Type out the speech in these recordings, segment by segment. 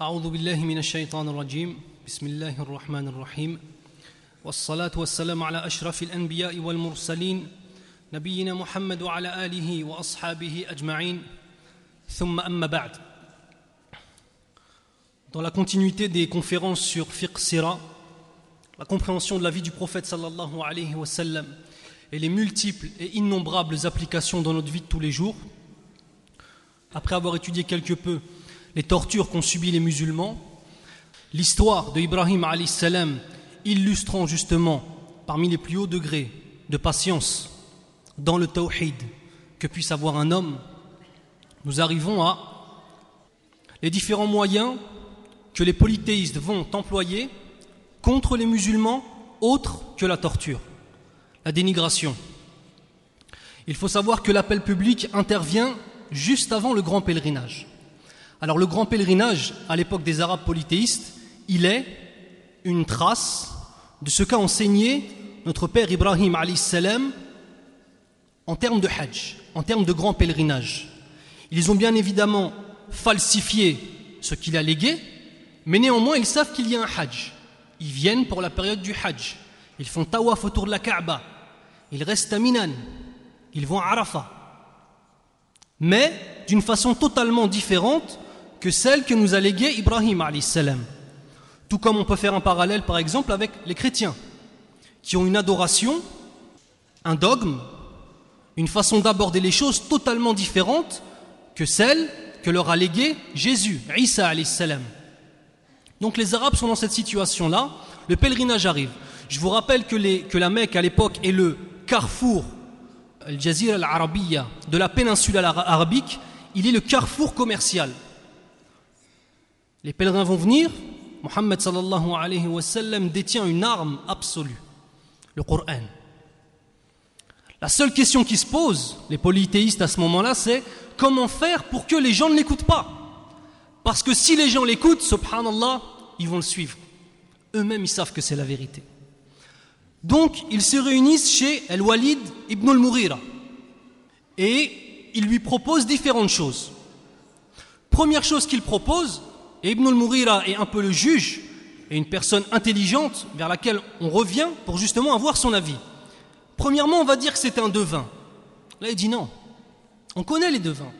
أعوذ بالله من الشيطان الرجيم بسم الله الرحمن الرحيم والصلاة والسلام على أشرف الأنبياء والمرسلين نبينا محمد وعلى آله وأصحابه أجمعين ثم أما بعد Dans la continuité des conférences sur Fiqh Sira, la compréhension de la vie du prophète sallallahu alayhi wa sallam et les multiples et innombrables applications dans notre vie de tous les jours, après avoir étudié quelque peu les tortures qu'ont subies les musulmans, l'histoire de Ibrahim salam illustrant justement parmi les plus hauts degrés de patience dans le tawhid que puisse avoir un homme, nous arrivons à les différents moyens que les polythéistes vont employer contre les musulmans autres que la torture, la dénigration. Il faut savoir que l'appel public intervient juste avant le grand pèlerinage. Alors le grand pèlerinage, à l'époque des Arabes polythéistes, il est une trace de ce qu'a enseigné notre père Ibrahim salam en termes de hajj, en termes de grand pèlerinage. Ils ont bien évidemment falsifié ce qu'il a légué, mais néanmoins ils savent qu'il y a un hajj. Ils viennent pour la période du hajj. Ils font tawaf autour de la Kaaba. Ils restent à Minan. Ils vont à Arafat. Mais d'une façon totalement différente que celle que nous a léguée Ibrahim salam. Tout comme on peut faire un parallèle par exemple avec les chrétiens qui ont une adoration, un dogme, une façon d'aborder les choses totalement différente que celle que leur a léguée Jésus, Isa salam. Donc les Arabes sont dans cette situation-là, le pèlerinage arrive. Je vous rappelle que, la Mecque à l'époque est le carrefour, al jazir al-Arabiya, de la péninsule arabique, il est le carrefour commercial. Les pèlerins vont venir, Mohammed sallallahu alayhi wa détient une arme absolue, le Coran. La seule question qui se pose, les polythéistes à ce moment-là, c'est comment faire pour que les gens ne l'écoutent pas? Parce que si les gens l'écoutent, subhanallah, ils vont le suivre. Eux-mêmes, ils savent que c'est la vérité. Donc, ils se réunissent chez Al-Walid ibn al-Mughira et ils lui proposent différentes choses. Première chose qu'il propose, et Ibn al-Mughira est un peu le juge et une personne intelligente vers laquelle on revient pour justement avoir son avis. Premièrement, on va dire que c'est un devin. Là, il dit non. On connaît les devins.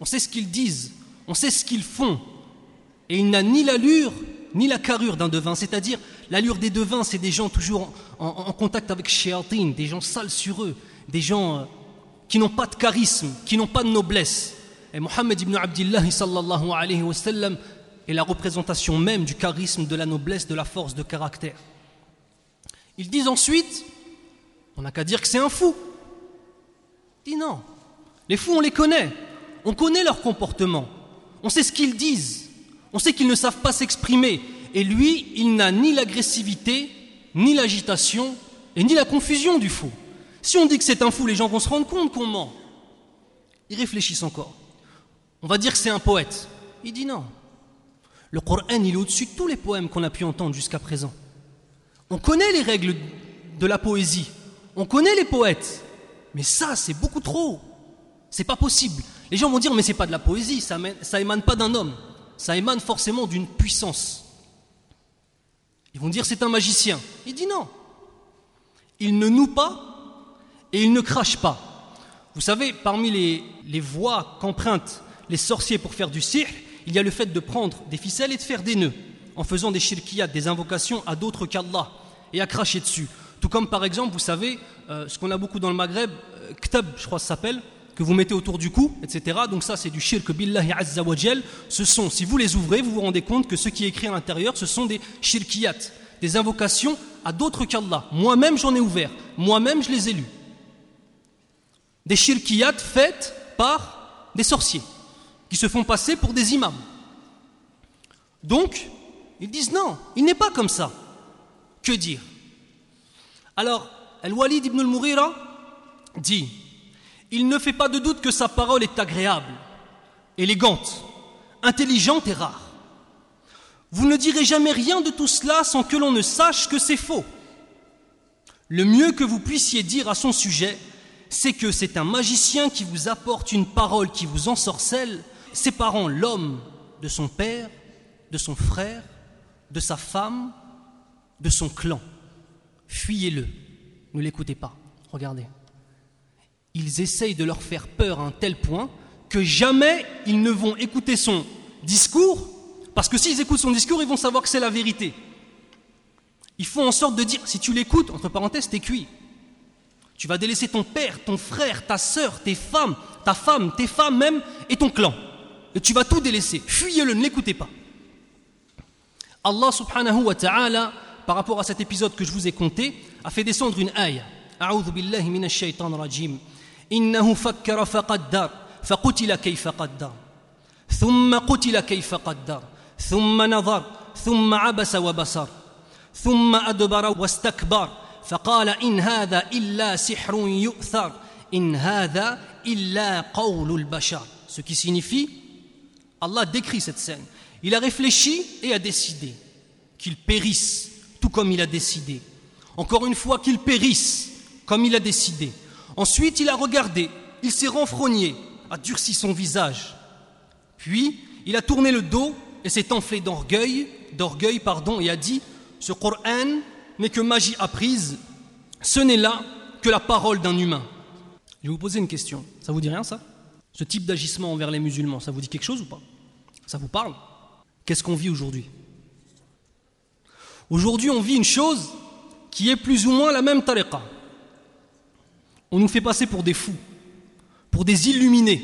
On sait ce qu'ils disent. On sait ce qu'ils font. Et il n'a ni l'allure ni la carrure d'un devin. C'est-à-dire, l'allure des devins, c'est des gens toujours en, contact avec Shayatin, des gens sales sur eux, des gens euh, qui n'ont pas de charisme, qui n'ont pas de noblesse. Et Mohammed ibn Abdullah sallallahu alayhi wa sallam est la représentation même du charisme, de la noblesse, de la force de caractère. Ils disent ensuite, on n'a qu'à dire que c'est un fou. Il dit non. Les fous, on les connaît. On connaît leur comportement. On sait ce qu'ils disent. On sait qu'ils ne savent pas s'exprimer. Et lui, il n'a ni l'agressivité, ni l'agitation, et ni la confusion du fou. Si on dit que c'est un fou, les gens vont se rendre compte qu'on ment. Ils réfléchissent encore. On va dire que c'est un poète. Il dit non. Le Coran, il est au-dessus de tous les poèmes qu'on a pu entendre jusqu'à présent. On connaît les règles de la poésie. On connaît les poètes. Mais ça, c'est beaucoup trop. C'est pas possible. Les gens vont dire, mais c'est pas de la poésie, ça, émane pas d'un homme. Ça émane forcément d'une puissance. Ils vont dire, c'est un magicien. Il dit non. Il ne noue pas et il ne crache pas. Vous savez, parmi les, les voies qu'empruntent les sorciers pour faire du sihr, il y a le fait de prendre des ficelles et de faire des nœuds, en faisant des shirkiyat, des invocations à d'autres qu'Allah, et à cracher dessus. Tout comme par exemple, vous savez, euh, ce qu'on a beaucoup dans le Maghreb, euh, ktab, je crois que ça s'appelle, que vous mettez autour du cou, etc. Donc ça, c'est du shirk billahi azza Ce sont, si vous les ouvrez, vous vous rendez compte que ce qui est écrit à l'intérieur, ce sont des shirkiyat, des invocations à d'autres qu'Allah. Moi-même, j'en ai ouvert. Moi-même, je les ai lus. Des shirkiyat faites par des sorciers qui se font passer pour des imams. Donc, ils disent non, il n'est pas comme ça. Que dire? Alors, Al-Walid ibn al-Mughira dit Il ne fait pas de doute que sa parole est agréable, élégante, intelligente et rare. Vous ne direz jamais rien de tout cela sans que l'on ne sache que c'est faux. Le mieux que vous puissiez dire à son sujet, c'est que c'est un magicien qui vous apporte une parole qui vous ensorcelle séparant l'homme de son père de son frère, de sa femme, de son clan. Fuyez-le, ne l'écoutez pas. Regardez. Ils essayent de leur faire peur à un tel point que jamais ils ne vont écouter son discours, parce que s'ils écoutent son discours, ils vont savoir que c'est la vérité. Ils font en sorte de dire, si tu l'écoutes, entre parenthèses, t'es cuit. Tu vas délaisser ton père, ton frère, ta soeur, tes femmes, ta femme, tes femmes même, et ton clan Et tu vas tout délaisser. Fuyez-le, ne l'écoutez pas. Allah subhanahu wa ta'ala, par rapport à cet épisode que je vous ai conté, a fait descendre une aïe. أعوذ بالله من الشيطان الرجيم إنه فكر فقدر فقتل كيف قدر ثم قتل كيف قدر ثم نظر ثم عبس وبصر ثم أدبر واستكبر فقال إن هذا إلا سحر يؤثر إن هذا إلا قول البشر ce qui signifie Allah décrit cette scène il a réfléchi et a décidé qu'il périsse tout comme il a décidé. Encore une fois, qu'il périsse comme il a décidé. Ensuite, il a regardé, il s'est renfrogné, a durci son visage. Puis, il a tourné le dos et s'est enflé d'orgueil, d'orgueil, pardon, et a dit Ce Coran n'est que magie apprise, ce n'est là que la parole d'un humain. Je vais vous poser une question. Ça vous dit rien, ça? Ce type d'agissement envers les musulmans, ça vous dit quelque chose ou pas? Ça vous parle? Qu'est-ce qu'on vit aujourd'hui? Aujourd'hui, on vit une chose qui est plus ou moins la même tariqa. On nous fait passer pour des fous, pour des illuminés,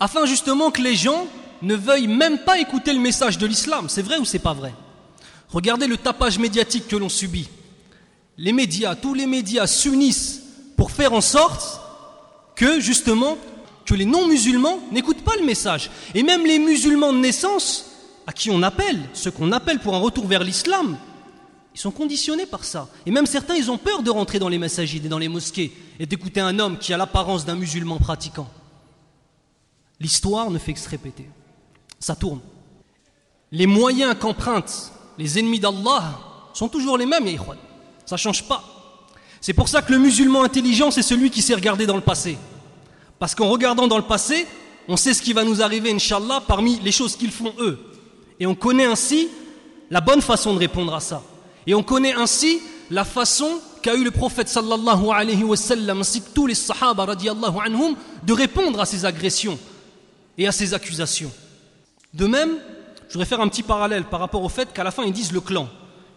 afin justement que les gens ne veuillent même pas écouter le message de l'islam. C'est vrai ou c'est pas vrai? Regardez le tapage médiatique que l'on subit. Les médias, tous les médias s'unissent pour faire en sorte que justement que les non-musulmans n'écoutent pas le message. Et même les musulmans de naissance à qui on appelle, ceux qu'on appelle pour un retour vers l'islam, ils sont conditionnés par ça. Et même certains, ils ont peur de rentrer dans les massagides et dans les mosquées et d'écouter un homme qui a l'apparence d'un musulman pratiquant. L'histoire ne fait que se répéter. Ça tourne. Les moyens qu'empruntent les ennemis d'Allah sont toujours les mêmes, Ça ne change pas. C'est pour ça que le musulman intelligent, c'est celui qui sait regarder dans le passé. Parce qu'en regardant dans le passé, on sait ce qui va nous arriver, Inch'Allah, parmi les choses qu'ils font eux. Et on connaît ainsi la bonne façon de répondre à ça. Et on connaît ainsi la façon qu'a eu le prophète sallallahu alayhi wa sallam ainsi que tous les sahaba radiallahu anhum de répondre à ces agressions et à ces accusations. De même, je voudrais faire un petit parallèle par rapport au fait qu'à la fin ils disent le clan.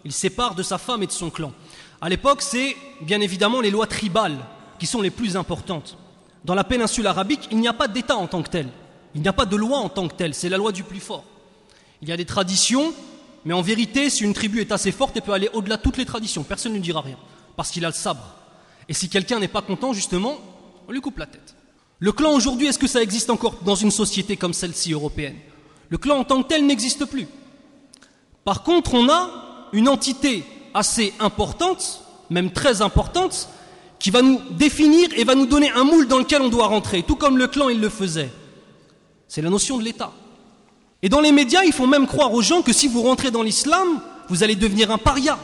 Il sépare de sa femme et de son clan. À l'époque, c'est bien évidemment les lois tribales qui sont les plus importantes. Dans la péninsule arabique, il n'y a pas d'État en tant que tel. Il n'y a pas de loi en tant que tel. C'est la loi du plus fort. Il y a des traditions, mais en vérité, si une tribu est assez forte, elle peut aller au-delà de toutes les traditions. Personne ne dira rien, parce qu'il a le sabre. Et si quelqu'un n'est pas content, justement, on lui coupe la tête. Le clan aujourd'hui, est-ce que ça existe encore dans une société comme celle-ci européenne? Le clan en tant que tel n'existe plus. Par contre, on a une entité assez importante, même très importante, qui va nous définir et va nous donner un moule dans lequel on doit rentrer, tout comme le clan il le faisait. C'est la notion de l'État. Et dans les médias, ils font même croire aux gens que si vous rentrez dans l'islam, vous allez devenir un paria.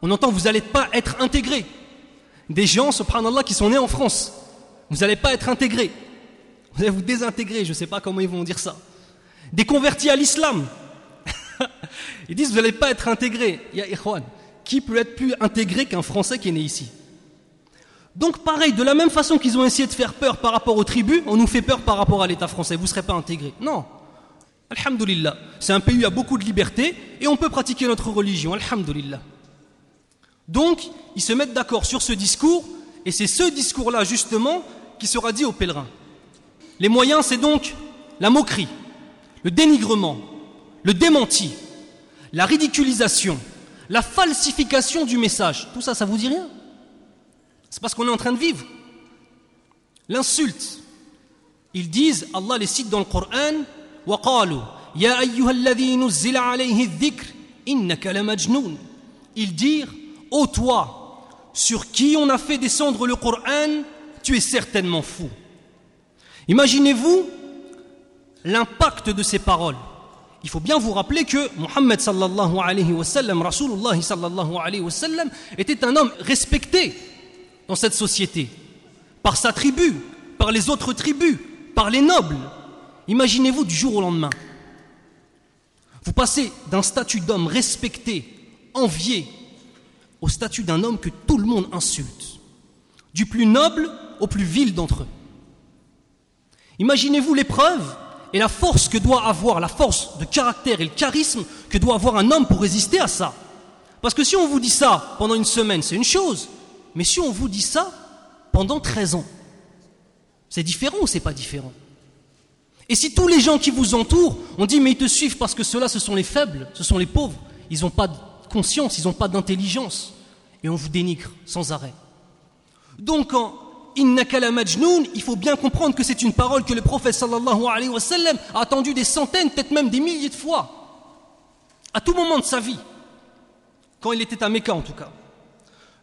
On entend vous n'allez pas être intégré. Des gens, subhanallah, qui sont nés en France, vous n'allez pas être intégré. Vous allez vous désintégrer, je ne sais pas comment ils vont dire ça. Des convertis à l'islam. ils disent vous n'allez pas être intégré. Ya qui peut être plus intégré qu'un Français qui est né ici? Donc pareil, de la même façon qu'ils ont essayé de faire peur par rapport aux tribus, on nous fait peur par rapport à l'État français. Vous ne serez pas intégré. Non, Alhamdulillah. C'est un pays a beaucoup de liberté et on peut pratiquer notre religion. Alhamdulillah. Donc, ils se mettent d'accord sur ce discours et c'est ce discours-là, justement, qui sera dit aux pèlerins. Les moyens, c'est donc la moquerie, le dénigrement, le démenti, la ridiculisation, la falsification du message. Tout ça, ça vous dit rien? C'est parce qu'on est en train de vivre. L'insulte. Ils disent, Allah les cite dans le Coran, وقالوا يا أيها الذي عليه الذكر Ils dirent, ô oh toi, sur qui on a fait descendre le Coran, tu es certainement fou. Imaginez-vous l'impact de ces paroles. Il faut bien vous rappeler que Mohammed sallallahu alayhi wa sallam, Rasulullah sallallahu alayhi wa sallam, était un homme respecté dans cette société, par sa tribu, par les autres tribus, par les nobles. Imaginez-vous du jour au lendemain. Vous passez d'un statut d'homme respecté, envié, au statut d'un homme que tout le monde insulte, du plus noble au plus vil d'entre eux. Imaginez-vous l'épreuve et la force que doit avoir, la force de caractère et le charisme que doit avoir un homme pour résister à ça. Parce que si on vous dit ça pendant une semaine, c'est une chose, mais si on vous dit ça pendant 13 ans, c'est différent ou c'est pas différent? Et si tous les gens qui vous entourent ont dit mais ils te suivent parce que ceux-là ce sont les faibles, ce sont les pauvres, ils n'ont pas de conscience, ils n'ont pas d'intelligence, et on vous dénigre sans arrêt. Donc en majnoun, il faut bien comprendre que c'est une parole que le prophète sallallahu alayhi wa sallam a attendue des centaines, peut-être même des milliers de fois, à tout moment de sa vie, quand il était à Mecca en tout cas.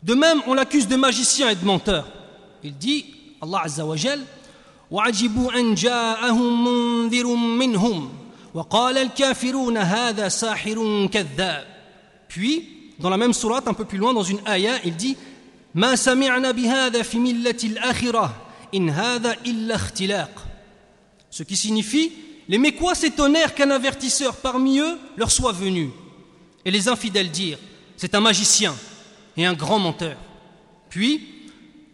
De même, on l'accuse de magicien et de menteur. Il dit, Allah Azza wa Jal, وعجبوا أن جاءهم منذر منهم وقال الكافرون هذا ساحر كذاب Puis, dans la même sourate, un peu plus loin, dans une ayah, il dit ما سمعنا بهذا في ملة الآخرة إن هذا إلا اختلاق Ce qui signifie Les Mécois s'étonnèrent qu'un avertisseur parmi eux leur soit venu. Et les infidèles dirent C'est un magicien et un grand menteur. Puis,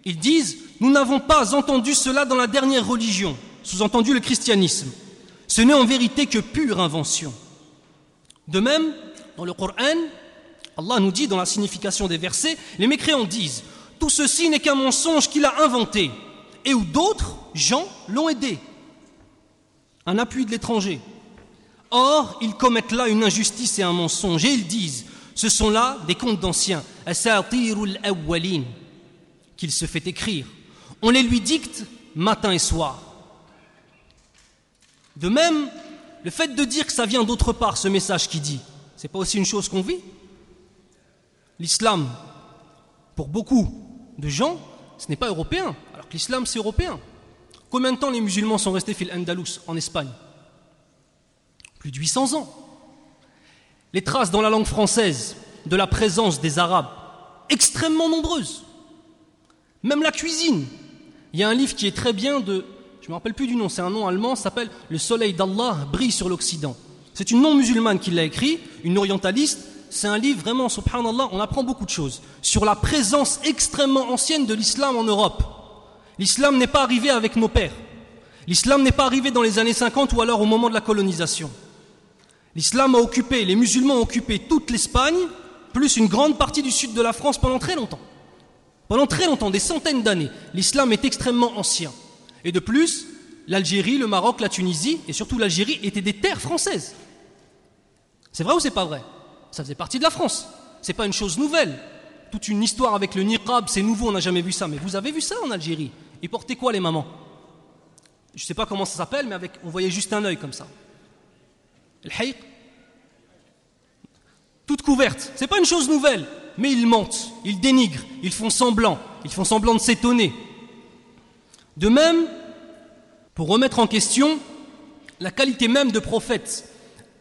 ils disent Nous n'avons pas entendu cela dans la dernière religion, sous-entendu le christianisme. Ce n'est en vérité que pure invention. De même, dans le Coran, Allah nous dit dans la signification des versets Les mécréants disent Tout ceci n'est qu'un mensonge qu'il a inventé, et où d'autres gens l'ont aidé. Un appui de l'étranger. Or, ils commettent là une injustice et un mensonge, et ils disent ce sont là des contes d'anciens, qu'il se fait écrire. On les lui dicte matin et soir. De même, le fait de dire que ça vient d'autre part, ce message qui dit, c'est pas aussi une chose qu'on vit? L'islam, pour beaucoup de gens, ce n'est pas européen, alors que l'islam c'est européen. Combien de temps les musulmans sont restés fil Andalus en Espagne? Plus de 800 ans les traces dans la langue française de la présence des Arabes, extrêmement nombreuses. Même la cuisine. Il y a un livre qui est très bien de, je ne me rappelle plus du nom, c'est un nom allemand, s'appelle Le soleil d'Allah brille sur l'Occident. C'est une non-musulmane qui l'a écrit, une orientaliste. C'est un livre vraiment, subhanallah, on apprend beaucoup de choses sur la présence extrêmement ancienne de l'islam en Europe. L'islam n'est pas arrivé avec nos pères. L'islam n'est pas arrivé dans les années 50 ou alors au moment de la colonisation. L'islam a occupé, les musulmans ont occupé toute l'Espagne, plus une grande partie du sud de la France pendant très longtemps. Pendant très longtemps, des centaines d'années, l'islam est extrêmement ancien. Et de plus, l'Algérie, le Maroc, la Tunisie, et surtout l'Algérie, étaient des terres françaises. C'est vrai ou c'est pas vrai? Ça faisait partie de la France. C'est pas une chose nouvelle. Toute une histoire avec le niqab, c'est nouveau, on n'a jamais vu ça. Mais vous avez vu ça en Algérie? Ils portaient quoi les mamans? Je sais pas comment ça s'appelle, mais avec, on voyait juste un œil comme ça. Toute couverte. C'est pas une chose nouvelle. Mais ils mentent, ils dénigrent, ils font semblant, ils font semblant de s'étonner. De même, pour remettre en question la qualité même de prophète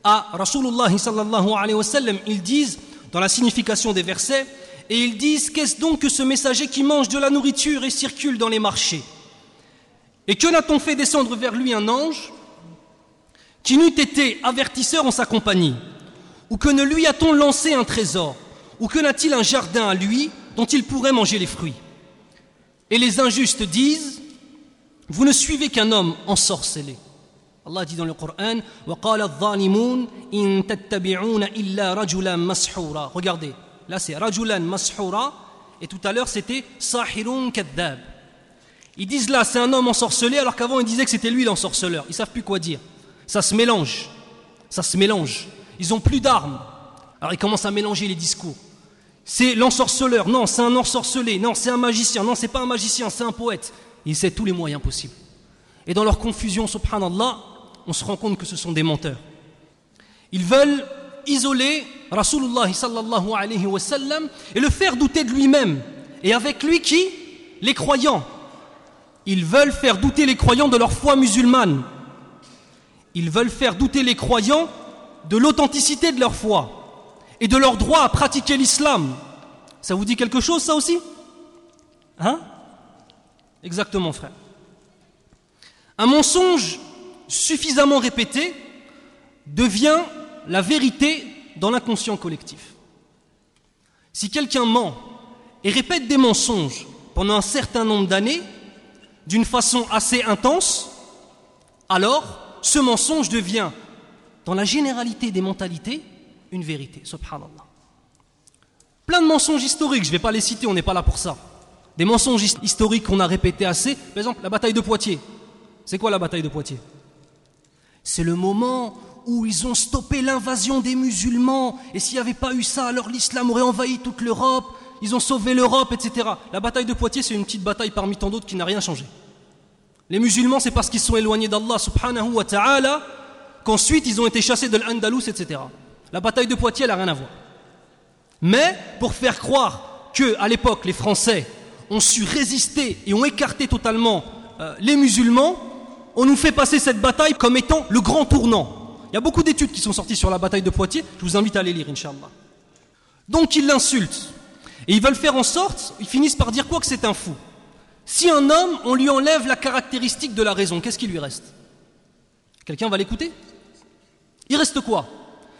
à Rasulullah sallallahu alayhi wa sallam, ils disent, dans la signification des versets, et ils disent Qu'est-ce donc que ce messager qui mange de la nourriture et circule dans les marchés? Et que n'a-t-on fait descendre vers lui un ange qui n'eût été avertisseur en sa compagnie? Ou que ne lui a-t-on lancé un trésor Ou que n'a-t-il un jardin à lui dont il pourrait manger les fruits Et les injustes disent Vous ne suivez qu'un homme ensorcelé. Allah dit dans le Coran Regardez, là c'est rajulan mashoura et tout à l'heure c'était sahirun kadab. Ils disent là c'est un homme ensorcelé alors qu'avant ils disaient que c'était lui l'ensorceleur. Ils savent plus quoi dire. Ça se mélange. Ça se mélange. Ils ont plus d'armes. Alors ils commencent à mélanger les discours. C'est l'ensorceleur, non, c'est un ensorcelé, non, c'est un magicien, non, c'est pas un magicien, c'est un poète. Ils essaient tous les moyens possibles. Et dans leur confusion, subhanallah, on se rend compte que ce sont des menteurs. Ils veulent isoler Rasulullah sallallahu et le faire douter de lui-même. Et avec lui qui? Les croyants. Ils veulent faire douter les croyants de leur foi musulmane. Ils veulent faire douter les croyants de l'authenticité de leur foi et de leur droit à pratiquer l'islam. Ça vous dit quelque chose, ça aussi? Hein? Exactement, frère. Un mensonge suffisamment répété devient la vérité dans l'inconscient collectif. Si quelqu'un ment et répète des mensonges pendant un certain nombre d'années, d'une façon assez intense, alors ce mensonge devient, dans la généralité des mentalités, une vérité. Subhanallah. Plein de mensonges historiques, je ne vais pas les citer, on n'est pas là pour ça. Des mensonges historiques qu'on a répétés assez. Par exemple, la bataille de Poitiers. C'est quoi la bataille de Poitiers? C'est le moment où ils ont stoppé l'invasion des musulmans. Et s'il n'y avait pas eu ça, alors l'islam aurait envahi toute l'Europe. Ils ont sauvé l'Europe, etc. La bataille de Poitiers, c'est une petite bataille parmi tant d'autres qui n'a rien changé. Les musulmans, c'est parce qu'ils sont éloignés d'Allah subhanahu wa ta'ala qu'ensuite ils ont été chassés de l'Andalus, etc. La bataille de Poitiers, elle n'a rien à voir. Mais pour faire croire que à l'époque les Français ont su résister et ont écarté totalement euh, les musulmans, on nous fait passer cette bataille comme étant le grand tournant. Il y a beaucoup d'études qui sont sorties sur la bataille de Poitiers, je vous invite à les lire, Inch'Allah. Donc ils l'insultent. Et ils veulent faire en sorte, ils finissent par dire quoi que c'est un fou. Si un homme, on lui enlève la caractéristique de la raison, qu'est-ce qui lui reste? Quelqu'un va l'écouter? Reste quoi?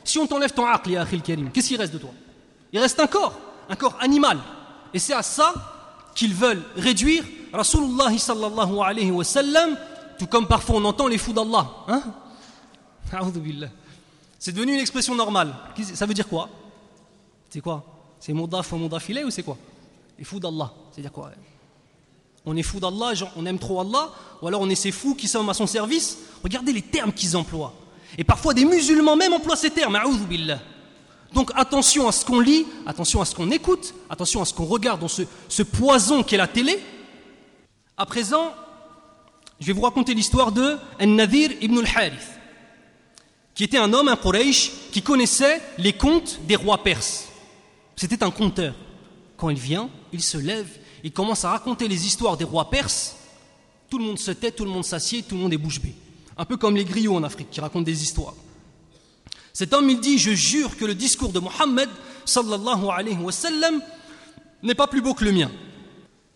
Si on t'enlève ton aql, ya karim, qu'est-ce qui reste de toi? Il reste un corps, un corps animal. Et c'est à ça qu'ils veulent réduire Rasulullah sallallahu alayhi wa sallam, tout comme parfois on entend les fous d'Allah. Hein? C'est devenu une expression normale. Ça veut dire quoi? C'est quoi? C'est moudaf ou moudafilé ou c'est quoi? Les fous d'Allah. C'est-à-dire quoi? On est fou d'Allah, on aime trop Allah, ou alors on est ces fous qui sommes à son service. Regardez les termes qu'ils emploient. Et parfois des musulmans même emploient ces termes. Donc attention à ce qu'on lit, attention à ce qu'on écoute, attention à ce qu'on regarde dans ce, poison qu'est la télé. À présent, je vais vous raconter l'histoire de An-Nadir ibn al-Harith, qui était un homme, un Quraysh, qui connaissait les contes des rois perses. C'était un conteur. Quand il vient, il se lève, il commence à raconter les histoires des rois perses, tout le monde se tait, tout le monde s'assied, tout le monde est bouche bée. Un peu comme les griots en Afrique qui racontent des histoires. Cet homme, il dit Je jure que le discours de Mohammed, sallallahu alayhi wa sallam, n'est pas plus beau que le mien.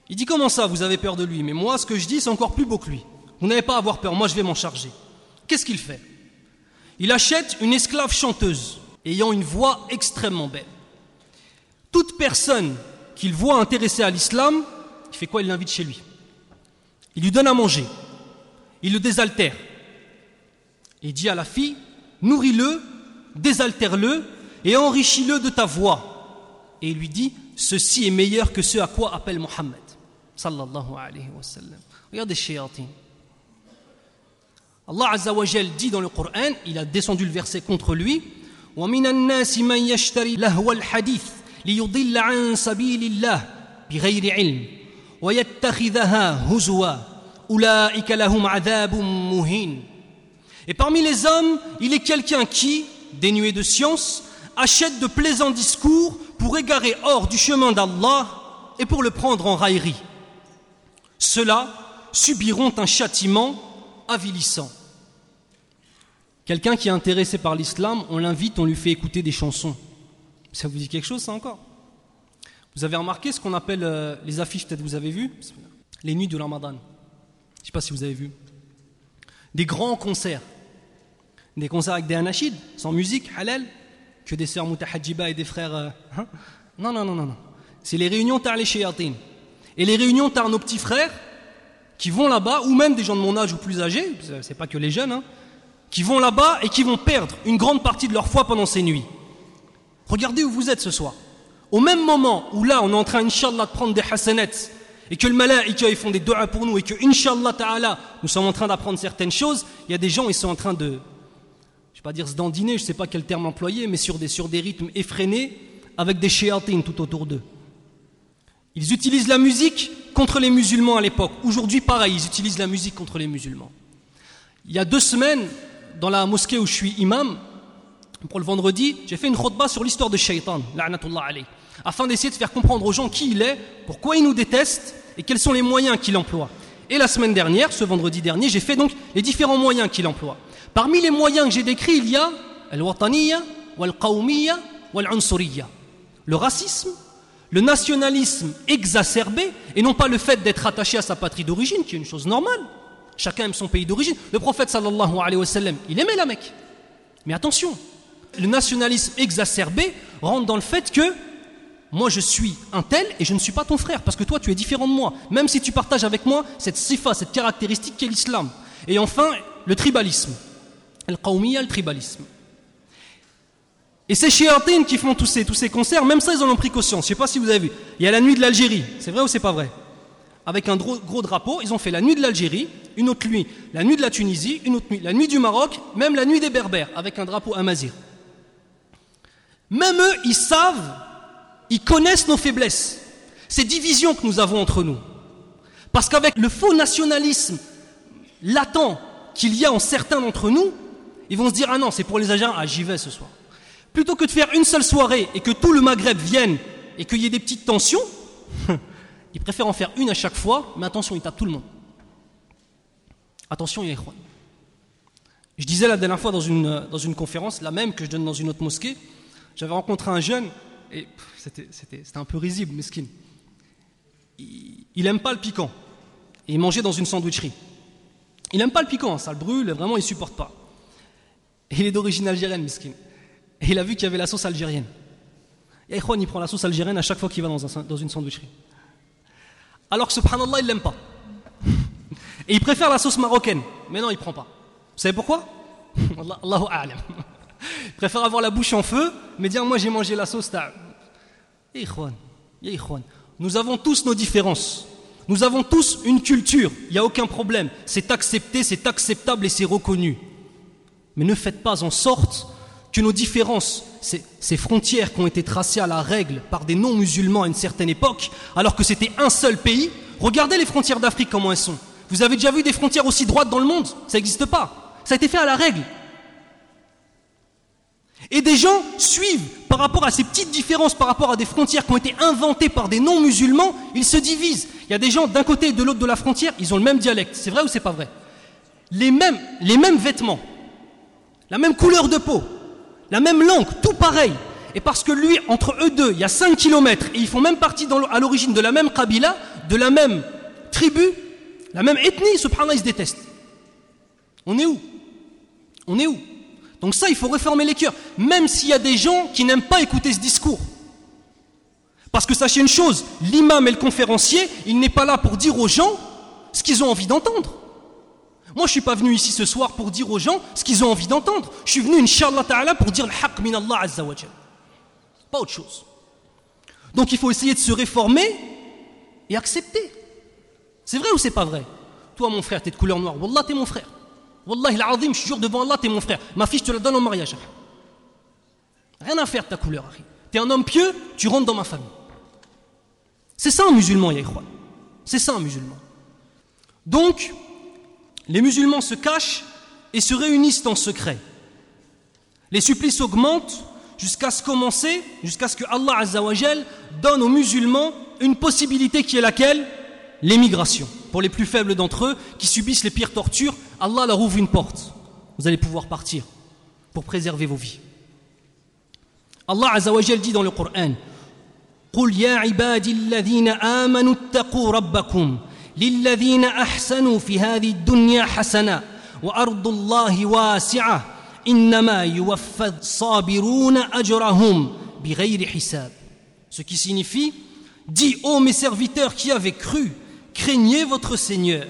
Il dit Comment ça, vous avez peur de lui? Mais moi, ce que je dis, c'est encore plus beau que lui. Vous n'avez pas à avoir peur, moi je vais m'en charger. Qu'est-ce qu'il fait? Il achète une esclave chanteuse, ayant une voix extrêmement belle. Toute personne qu'il voit intéressé à l'islam, il fait quoi? Il l'invite chez lui. Il lui donne à manger. Il le désaltère. Il dit à la fille, nourris-le, désaltère-le et enrichis-le de ta voix. Et il lui dit, ceci est meilleur que ce à quoi appelle Mohammed. Sallallahu alayhi wa sallam. Regardez shayatin. Allah Azza wa dit dans le Coran, il a descendu le verset contre lui, وَمِنَ النَّاسِ مَنْ يَشْتَرِي لَهْوَ الْحَدِيثِ ليضل عن سبيل الله بغير علم ويتخذها هزوا أولئك لهم عذاب مهين et parmi les hommes, il est quelqu'un qui, dénué de science, achète de plaisants discours pour égarer hors du chemin d'Allah et pour le prendre en raillerie. Ceux-là subiront un châtiment avilissant. Quelqu'un qui est intéressé par l'islam, on l'invite, on lui fait écouter des chansons. Ça vous dit quelque chose, ça encore? Vous avez remarqué ce qu'on appelle euh, les affiches, peut-être vous avez vu? Les nuits du Ramadan. Je ne sais pas si vous avez vu. Des grands concerts. Des concerts avec des anachides, sans musique, halal, que des sœurs mutahadjiba et des frères. Euh, hein non, non, non, non, non. C'est les réunions tar les shayatin. Et les réunions tar nos petits frères qui vont là-bas, ou même des gens de mon âge ou plus âgés, c'est pas que les jeunes, hein, qui vont là-bas et qui vont perdre une grande partie de leur foi pendant ces nuits. Regardez où vous êtes ce soir. Au même moment où là, on est en train, Inch'Allah, de prendre des hasanets, et que le malaïka, ils font des doigts pour nous, et que, Inch'Allah ta'ala, nous sommes en train d'apprendre certaines choses, il y a des gens, ils sont en train de, je vais pas dire se dandiner, je sais pas quel terme employer, mais sur des, sur des rythmes effrénés, avec des shéatines tout autour d'eux. Ils utilisent la musique contre les musulmans à l'époque. Aujourd'hui, pareil, ils utilisent la musique contre les musulmans. Il y a deux semaines, dans la mosquée où je suis imam, pour le vendredi, j'ai fait une khutbah sur l'histoire de Shaitan, afin d'essayer de faire comprendre aux gens qui il est, pourquoi il nous déteste et quels sont les moyens qu'il emploie? Et la semaine dernière, ce vendredi dernier, j'ai fait donc les différents moyens qu'il emploie. Parmi les moyens que j'ai décrits, il y a al-wataniya, wal-qawmiya, wal Le racisme, le nationalisme exacerbé, et non pas le fait d'être attaché à sa patrie d'origine, qui est une chose normale. Chacun aime son pays d'origine. Le prophète sallallahu alayhi wa sallam, il aimait la Mecque. Mais attention, Le nationalisme exacerbé rentre dans le fait que moi je suis un tel et je ne suis pas ton frère parce que toi tu es différent de moi, même si tu partages avec moi cette sifa, cette caractéristique qu'est l'islam. Et enfin, le tribalisme. Qawmiya, le tribalisme. Et ces chiatines qui font tous ces, tous ces concerts, même ça ils en ont pris conscience. Je ne sais pas si vous avez vu. Il y a la nuit de l'Algérie, c'est vrai ou c'est pas vrai? Avec un gros, gros drapeau, ils ont fait la nuit de l'Algérie, une autre nuit, la nuit de la Tunisie, une autre nuit, la nuit du Maroc, même la nuit des Berbères, avec un drapeau amazir. Même eux, ils savent, ils connaissent nos faiblesses, ces divisions que nous avons entre nous. Parce qu'avec le faux nationalisme latent qu'il y a en certains d'entre nous, ils vont se dire Ah non, c'est pour les Algériens, ah j'y vais ce soir. Plutôt que de faire une seule soirée et que tout le Maghreb vienne et qu'il y ait des petites tensions, ils préfèrent en faire une à chaque fois, mais attention, ils tapent tout le monde. Attention, Yahouan. Je disais la dernière fois dans une, dans une conférence, la même que je donne dans une autre mosquée, j'avais rencontré un jeune, et c'était un peu risible, mesquine. Il, il aime pas le piquant. Et il mangeait dans une sandwicherie. Il n'aime pas le piquant, ça le brûle, vraiment il supporte pas. Et il est d'origine algérienne, mesquine. Et il a vu qu'il y avait la sauce algérienne. Et Juan, il prend la sauce algérienne à chaque fois qu'il va dans, une sandwicherie. Alors que subhanallah, il l'aime pas. Et il préfère la sauce marocaine. Mais non, il prend pas. Vous savez pourquoi? Allahu a'lam. Il préfère avoir la bouche en feu, mais dire moi j'ai mangé la sauce. Nous avons tous nos différences. Nous avons tous une culture, il n'y a aucun problème. C'est accepté, c'est acceptable et c'est reconnu. Mais ne faites pas en sorte que nos différences, ces, frontières qui ont été tracées à la règle par des non-musulmans à une certaine époque, alors que c'était un seul pays, regardez les frontières d'Afrique comment elles sont. Vous avez déjà vu des frontières aussi droites dans le monde? Ça n'existe pas. Ça a été fait à la règle. Et des gens suivent par rapport à ces petites différences, par rapport à des frontières qui ont été inventées par des non-musulmans, ils se divisent. Il y a des gens d'un côté et de l'autre de la frontière, ils ont le même dialecte. C'est vrai ou c'est pas vrai? Les mêmes, vêtements, la même couleur de peau, la même langue, tout pareil. Et parce que lui, entre eux deux, il y a 5 kilomètres, et ils font même partie à l'origine de la même Kabila, de la même tribu, la même ethnie, subhanallah, ils se détestent. On est où? On est où? Donc ça, il faut réformer les cœurs, même s'il y a des gens qui n'aiment pas écouter ce discours. Parce que sachez une chose, l'imam et le conférencier, il n'est pas là pour dire aux gens ce qu'ils ont envie d'entendre. Moi, je ne suis pas venu ici ce soir pour dire aux gens ce qu'ils ont envie d'entendre. Je suis venu, Inch'Allah Ta'ala, pour dire le haqq min Allah Azza wa Pas autre chose. Donc il faut essayer de se réformer et accepter. C'est vrai ou c'est pas vrai? Toi, mon frère, tu es de couleur noire. Wallah, es mon frère. Wallahi l'azim, je jure devant Allah, es mon frère. Ma fille, je te la donne en mariage. Rien à faire de ta couleur, Tu es un homme pieux, tu rentres dans ma famille. C'est ça un musulman, Yaïkhwan. C'est ça un musulman. Donc, les musulmans se cachent et se réunissent en secret. Les supplices augmentent jusqu'à ce commencer, jusqu'à ce que Allah Azzawajal donne aux musulmans une possibilité qui est laquelle? L'émigration. Pour les plus faibles d'entre eux qui subissent les pires tortures, Allah leur ouvre une porte. Vous allez pouvoir partir pour préserver vos vies. Allah Azzawajal dit dans le Coran قل يا عبادي الذين آمنوا اتقوا ربكم للذين احسنوا في هذه الدنيا حسنا وارض الله واسعه انما يوفى الصابرون اجرهم بغير حساب ce qui signifie dis ô mes serviteurs qui avez cru craignez votre Seigneur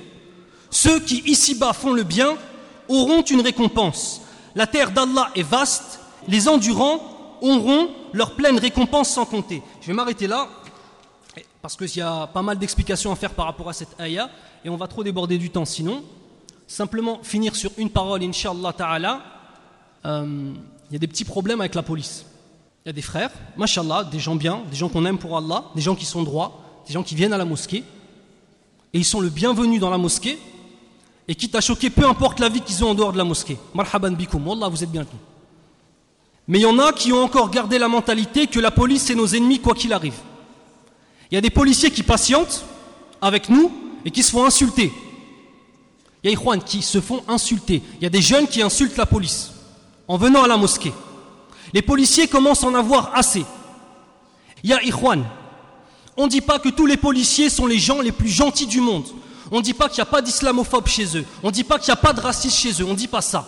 ceux qui ici-bas font le bien auront une récompense la terre d'Allah est vaste les endurants auront leur pleine récompense sans compter je vais m'arrêter là parce qu'il y a pas mal d'explications à faire par rapport à cette ayah, et on va trop déborder du temps sinon. Simplement finir sur une parole, inshallah ta'ala. Euh, il y a des petits problèmes avec la police. Il y a des frères, mashallah, des gens bien, des gens qu'on aime pour Allah, des gens qui sont droits, des gens qui viennent à la mosquée, et ils sont le bienvenu dans la mosquée, et quitte à choquer, peu importe la vie qu'ils ont en dehors de la mosquée. Marhaban bikum, Wallah, vous êtes bienvenus. Mais il y en a qui ont encore gardé la mentalité que la police c'est nos ennemis quoi qu'il arrive. Il y a des policiers qui patientent avec nous et qui se font insulter. Il y a des qui se font insulter. Il y a des jeunes qui insultent la police en venant à la mosquée. Les policiers commencent à en avoir assez. Il y a Ikhwan. On ne dit pas que tous les policiers sont les gens les plus gentils du monde. On ne dit pas qu'il n'y a pas d'islamophobes chez eux. On ne dit pas qu'il n'y a pas de racistes chez eux. On ne dit pas ça.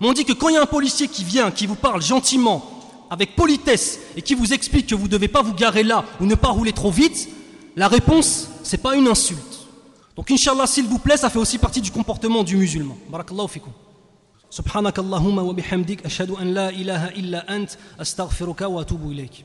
Mais on dit que quand il y a un policier qui vient, qui vous parle gentiment, avec politesse, et qui vous explique que vous ne devez pas vous garer là ou ne pas rouler trop vite, la réponse, c'est pas une insulte. Donc, Inch'Allah, s'il vous plaît, ça fait aussi partie du comportement du musulman. Barakallahu fikum. سبحانك اللهم وبحمدك أشهد أن لا إله إلا أنت أستغفرك وأتوب إليك